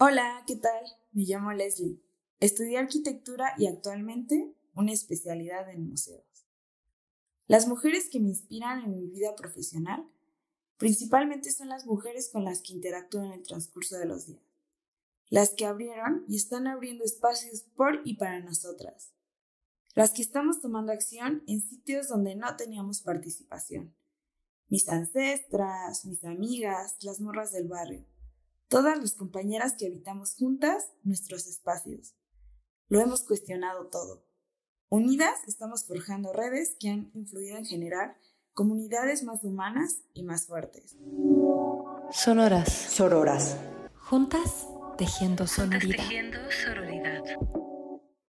Hola, ¿qué tal? Me llamo Leslie. Estudié arquitectura y actualmente una especialidad en museos. Las mujeres que me inspiran en mi vida profesional principalmente son las mujeres con las que interactúo en el transcurso de los días, las que abrieron y están abriendo espacios por y para nosotras, las que estamos tomando acción en sitios donde no teníamos participación, mis ancestras, mis amigas, las morras del barrio, todas las compañeras que habitamos juntas nuestros espacios. Lo hemos cuestionado todo. Unidas estamos forjando redes que han influido en generar comunidades más humanas y más fuertes. Sonoras. Sororas. Juntas tejiendo sonoridad. Juntas tejiendo sororidad.